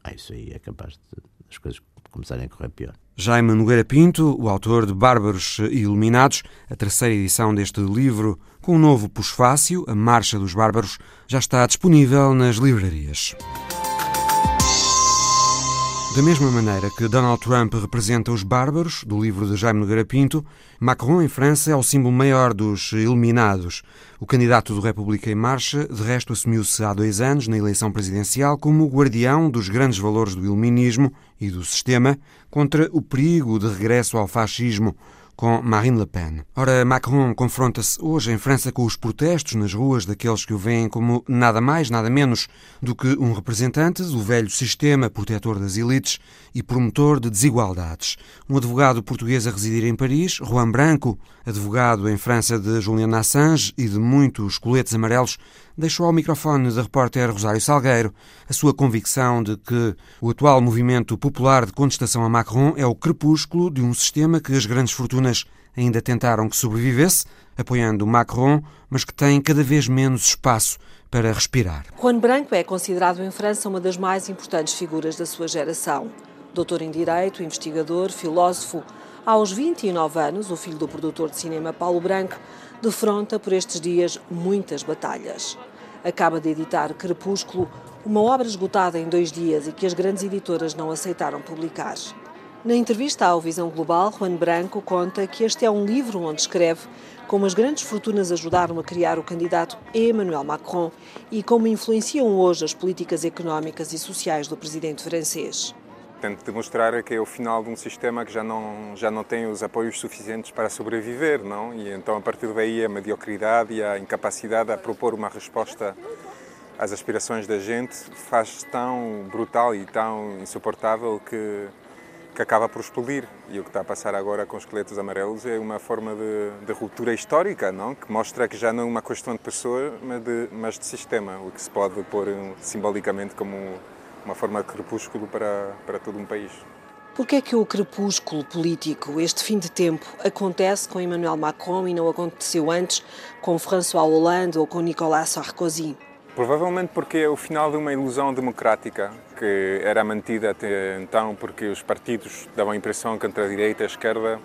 ah, isso aí é capaz de as coisas começarem a correr pior. Jaime Nogueira Pinto, o autor de Bárbaros Iluminados, a terceira edição deste livro, com o um novo pusfácio, A Marcha dos Bárbaros, já está disponível nas livrarias. Da mesma maneira que Donald Trump representa os bárbaros, do livro de Jaime Nogueira Pinto, Macron, em França, é o símbolo maior dos iluminados. O candidato do República em Marcha, de resto, assumiu-se há dois anos, na eleição presidencial, como guardião dos grandes valores do iluminismo e do sistema contra o perigo de regresso ao fascismo com Marine Le Pen. Ora, Macron confronta-se hoje em França com os protestos nas ruas daqueles que o veem como nada mais, nada menos do que um representante do velho sistema protetor das elites e promotor de desigualdades. Um advogado português a residir em Paris, Juan Branco, advogado em França de Julian Assange e de muitos coletes amarelos, deixou ao microfone da repórter Rosário Salgueiro a sua convicção de que o atual movimento popular de contestação a Macron é o crepúsculo de um sistema que as grandes fortunas ainda tentaram que sobrevivesse, apoiando Macron, mas que tem cada vez menos espaço para respirar. Juan Branco é considerado em França uma das mais importantes figuras da sua geração. Doutor em Direito, investigador, filósofo, aos 29 anos, o filho do produtor de cinema Paulo Branco defronta por estes dias muitas batalhas. Acaba de editar Crepúsculo, uma obra esgotada em dois dias e que as grandes editoras não aceitaram publicar. Na entrevista à Visão Global, Juan Branco conta que este é um livro onde escreve como as grandes fortunas ajudaram a criar o candidato Emmanuel Macron e como influenciam hoje as políticas económicas e sociais do presidente francês tento demonstrar que é o final de um sistema que já não já não tem os apoios suficientes para sobreviver, não? E então a partir daí a mediocridade e a incapacidade a propor uma resposta às aspirações da gente faz tão brutal e tão insuportável que que acaba por explodir. E o que está a passar agora com os esqueletos amarelos é uma forma de, de ruptura histórica, não? que mostra que já não é uma questão de pessoa, mas de, mas de sistema, o que se pode pôr simbolicamente como uma forma de crepúsculo para, para todo um país. Por que é que o crepúsculo político, este fim de tempo, acontece com Emmanuel Macron e não aconteceu antes com François Hollande ou com Nicolas Sarkozy? Provavelmente porque é o final de uma ilusão democrática que era mantida até então porque os partidos davam a impressão que entre a direita e a esquerda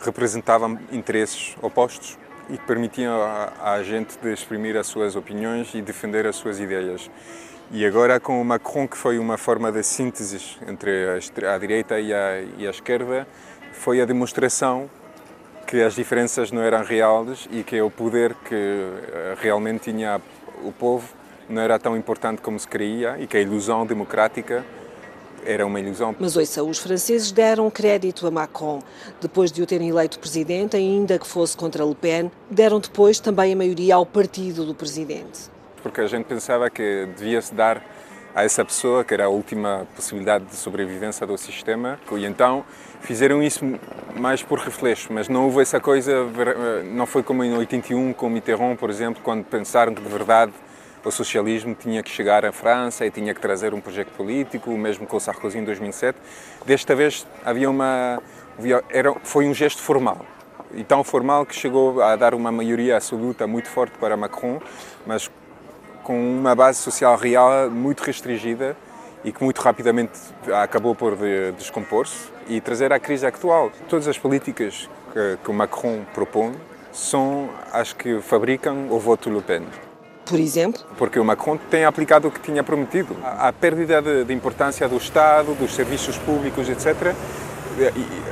representavam interesses opostos e que permitiam à gente de exprimir as suas opiniões e defender as suas ideias. E agora com o Macron, que foi uma forma de síntese entre a, a direita e a, e a, esquerda, foi a demonstração que as diferenças não eram reais e que o poder que eh, realmente tinha o povo não era tão importante como se creia e que a ilusão democrática era uma ilusão. Mas ouça, os franceses deram crédito a Macron. Depois de o terem eleito presidente, ainda que fosse contra Le Pen, deram depois também a maioria ao partido do presidente porque a gente pensava que devia-se dar a essa pessoa, que era a última possibilidade de sobrevivência do sistema, e então fizeram isso mais por reflexo, mas não houve essa coisa, não foi como em 81 com Mitterrand, por exemplo, quando pensaram que de verdade o socialismo tinha que chegar à França e tinha que trazer um projeto político, mesmo com Sarkozy em 2007. Desta vez havia uma era foi um gesto formal e tão formal que chegou a dar uma maioria absoluta muito forte para Macron, mas com uma base social real muito restringida e que muito rapidamente acabou por descompor-se e trazer à crise atual. Todas as políticas que, que o Macron propõe são as que fabricam o voto Le Pen. Por exemplo? Porque o Macron tem aplicado o que tinha prometido. A, a perda de, de importância do Estado, dos serviços públicos, etc.,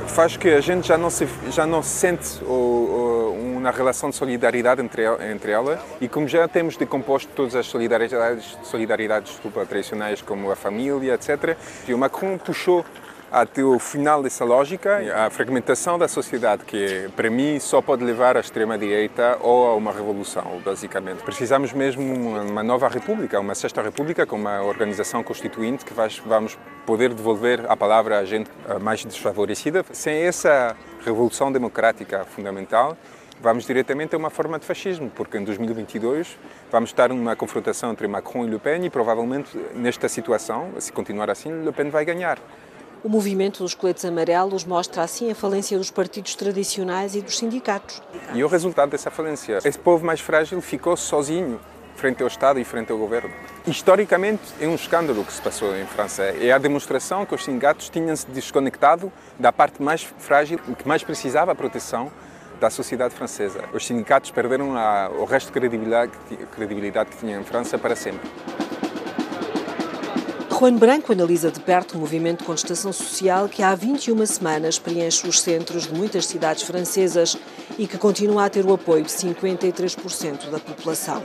faz que a gente já não se, já não sente o, o, uma relação de solidariedade entre, entre ela e como já temos decomposto todas as solidariedades, solidariedades desculpa, tradicionais como a família, etc., e o Macron puxou até o final dessa lógica, a fragmentação da sociedade, que para mim só pode levar à extrema-direita ou a uma revolução, basicamente. Precisamos mesmo de uma nova república, uma sexta república com uma organização constituinte que vamos poder devolver a palavra à gente mais desfavorecida. Sem essa revolução democrática fundamental, vamos diretamente a uma forma de fascismo, porque em 2022 vamos estar numa confrontação entre Macron e Le Pen e provavelmente nesta situação, se continuar assim, Le Pen vai ganhar. O movimento dos coletes amarelos mostra assim a falência dos partidos tradicionais e dos sindicatos. E o resultado dessa falência? Esse povo mais frágil ficou sozinho frente ao Estado e frente ao governo. Historicamente, é um escândalo que se passou em França. É a demonstração que os sindicatos tinham se desconectado da parte mais frágil, que mais precisava a proteção da sociedade francesa. Os sindicatos perderam a, o resto de credibilidade, credibilidade que tinham em França para sempre. Juan Branco analisa de perto o movimento de contestação social que há 21 semanas preenche os centros de muitas cidades francesas e que continua a ter o apoio de 53% da população.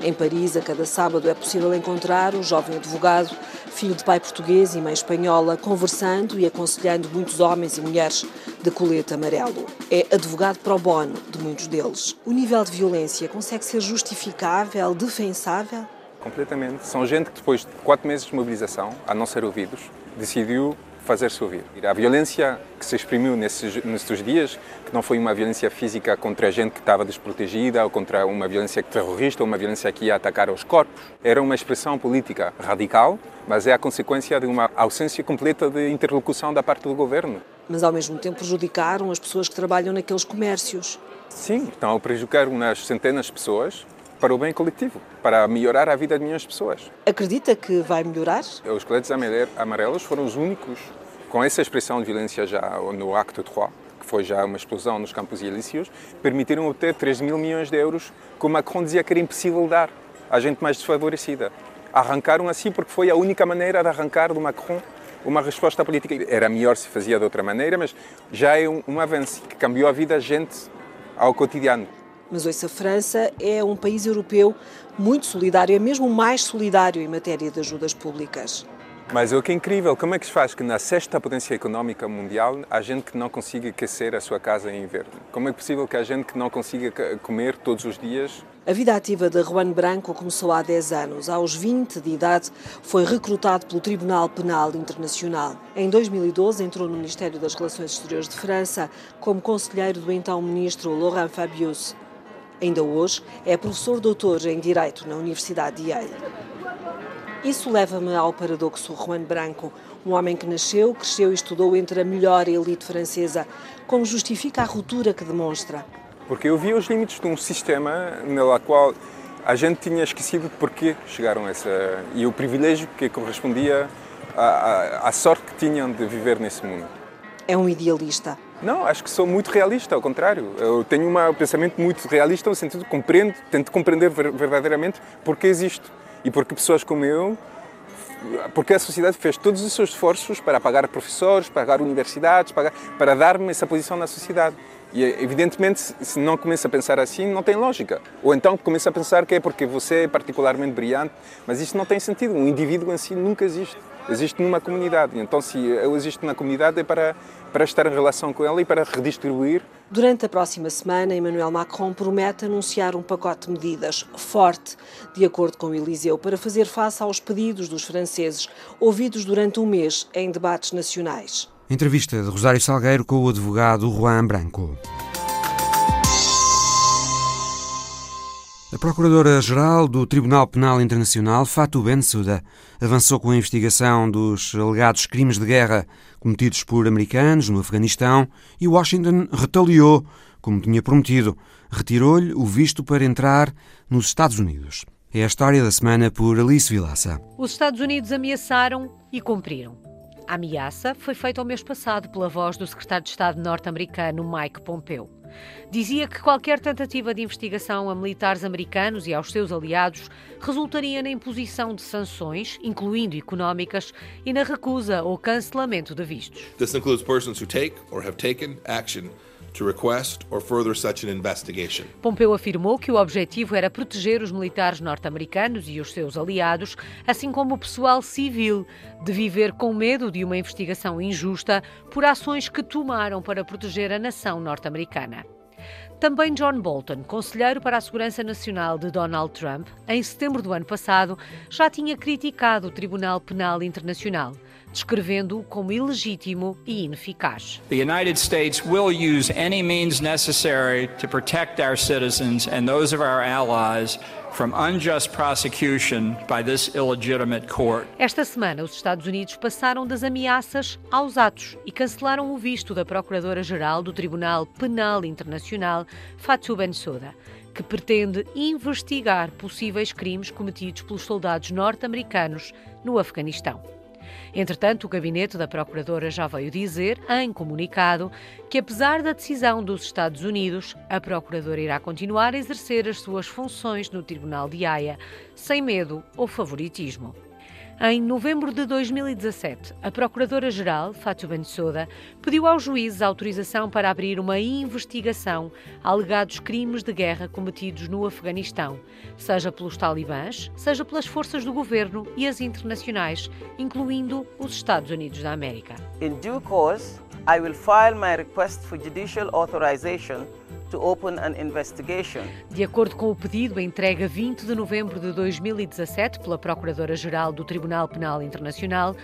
Em Paris, a cada sábado é possível encontrar o jovem advogado, filho de pai português e mãe espanhola, conversando e aconselhando muitos homens e mulheres de colete amarelo. É advogado pro bono de muitos deles. O nível de violência consegue ser justificável, defensável? Completamente. São gente que depois de quatro meses de mobilização, a não ser ouvidos, decidiu fazer-se ouvir. A violência que se exprimiu nesses, nesses dias, que não foi uma violência física contra a gente que estava desprotegida ou contra uma violência terrorista ou uma violência que ia atacar os corpos, era uma expressão política radical, mas é a consequência de uma ausência completa de interlocução da parte do governo. Mas ao mesmo tempo prejudicaram as pessoas que trabalham naqueles comércios. Sim, estão a prejudicar umas centenas de pessoas para o bem coletivo, para melhorar a vida de milhões de pessoas. Acredita que vai melhorar? Os coletes amarelos foram os únicos, com essa expressão de violência já no Acte 3, que foi já uma explosão nos campos elíseos, permitiram obter 3 mil milhões de euros que o Macron dizia que era impossível dar à gente mais desfavorecida. Arrancaram assim porque foi a única maneira de arrancar do Macron uma resposta política. Era melhor se fazia de outra maneira, mas já é um, um avanço que cambiou a vida da gente ao cotidiano. Mas ouça, a França é um país europeu muito solidário, é mesmo mais solidário em matéria de ajudas públicas. Mas o que é incrível, como é que se faz que na sexta potência económica mundial há gente que não consiga aquecer a sua casa em inverno? Como é possível que há gente que não consiga comer todos os dias? A vida ativa de Juan Branco começou há 10 anos. Aos 20 de idade, foi recrutado pelo Tribunal Penal Internacional. Em 2012, entrou no Ministério das Relações Exteriores de França como conselheiro do então ministro Laurent Fabius. Ainda hoje é professor doutor em Direito na Universidade de Yale. Isso leva-me ao paradoxo Juan Branco, um homem que nasceu, cresceu e estudou entre a melhor elite francesa. Como justifica a ruptura que demonstra? Porque eu vi os limites de um sistema no qual a gente tinha esquecido de porquê chegaram a essa. e o privilégio que correspondia à, à, à sorte que tinham de viver nesse mundo. É um idealista. Não, acho que sou muito realista, ao contrário. Eu tenho um pensamento muito realista no sentido de compreendo, tento compreender verdadeiramente porque existo e porque pessoas como eu, porque a sociedade fez todos os seus esforços para pagar professores, pagar universidades, pagar, para dar-me essa posição na sociedade. E evidentemente, se não começa a pensar assim, não tem lógica. Ou então começa a pensar que é porque você é particularmente brilhante, mas isso não tem sentido. Um indivíduo em si nunca existe. Existe numa comunidade. Então, se eu existo na comunidade, é para, para estar em relação com ela e para redistribuir. Durante a próxima semana, Emmanuel Macron promete anunciar um pacote de medidas forte, de acordo com o Eliseu, para fazer face aos pedidos dos franceses, ouvidos durante um mês em debates nacionais. Entrevista de Rosário Salgueiro com o advogado Juan Branco. A Procuradora-Geral do Tribunal Penal Internacional, Fatou Bensouda, avançou com a investigação dos alegados crimes de guerra cometidos por americanos no Afeganistão e Washington retaliou, como tinha prometido, retirou-lhe o visto para entrar nos Estados Unidos. É a história da semana por Alice Vilaça. Os Estados Unidos ameaçaram e cumpriram. A ameaça foi feita o mês passado pela voz do secretário de Estado norte-americano Mike Pompeo. Dizia que qualquer tentativa de investigação a militares americanos e aos seus aliados resultaria na imposição de sanções, incluindo económicas, e na recusa ou cancelamento de vistos. This includes persons who take or have taken action to request or further such an investigation. Pompeu afirmou que o objetivo era proteger os militares norte-americanos e os seus aliados, assim como o pessoal civil, de viver com medo de uma investigação injusta por ações que tomaram para proteger a nação norte-americana. Também John Bolton, conselheiro para a Segurança Nacional de Donald Trump, em setembro do ano passado, já tinha criticado o Tribunal Penal Internacional descrevendo-o como ilegítimo e ineficaz. The United States will use any means necessary to protect our citizens and those of our allies from unjust prosecution by this illegitimate court. Esta semana, os Estados Unidos passaram das ameaças aos atos e cancelaram o visto da Procuradora-Geral do Tribunal Penal Internacional, Fatou Bensouda que pretende investigar possíveis crimes cometidos pelos soldados norte-americanos no Afeganistão. Entretanto, o gabinete da Procuradora já veio dizer, em comunicado, que apesar da decisão dos Estados Unidos, a Procuradora irá continuar a exercer as suas funções no Tribunal de Haia, sem medo ou favoritismo. Em novembro de 2017, a Procuradora-Geral, Fatou Bensouda, pediu aos juízes autorização para abrir uma investigação a alegados crimes de guerra cometidos no Afeganistão, seja pelos talibãs, seja pelas forças do governo e as internacionais, incluindo os Estados Unidos da América. In due course, I will file my request for judicial authorization de acordo com o pedido entregue a 20 de novembro de 2017 pela Procuradora-Geral do Tribunal Penal Internacional,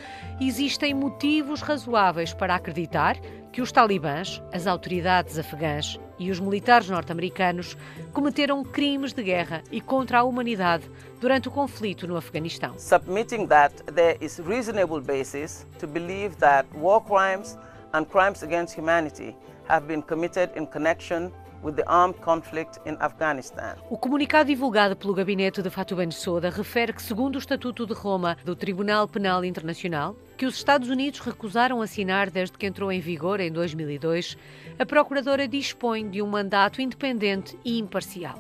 existem motivos razoáveis para acreditar que os talibãs, as autoridades afegãs e os militares norte-americanos cometeram crimes de guerra e contra a humanidade durante o conflito no Afeganistão. Submitting that there is reasonable basis to believe that war crimes and crimes against humanity have been committed in connection o comunicado divulgado pelo gabinete de Fatou Bensouda refere que, segundo o Estatuto de Roma do Tribunal Penal Internacional, que os Estados Unidos recusaram assinar desde que entrou em vigor em 2002, a Procuradora dispõe de um mandato independente e imparcial.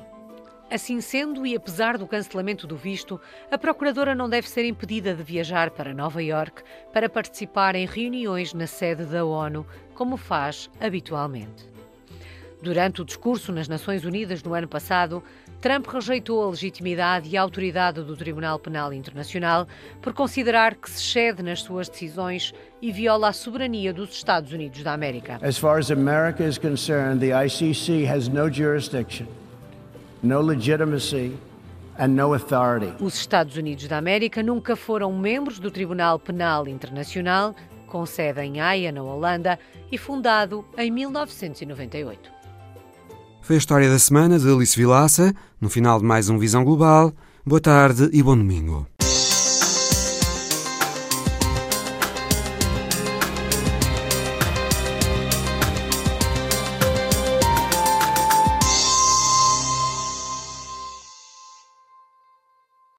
Assim sendo, e apesar do cancelamento do visto, a Procuradora não deve ser impedida de viajar para Nova York para participar em reuniões na sede da ONU, como faz habitualmente. Durante o discurso nas Nações Unidas no ano passado, Trump rejeitou a legitimidade e a autoridade do Tribunal Penal Internacional por considerar que se cede nas suas decisões e viola a soberania dos Estados Unidos da América. As far as America is concerned, the ICC has no jurisdiction, no legitimacy and no authority. Os Estados Unidos da América nunca foram membros do Tribunal Penal Internacional, com sede em Haia, na Holanda, e fundado em 1998. Foi a história da semana de Alice Vilaça, no final de mais um Visão Global. Boa tarde e bom domingo.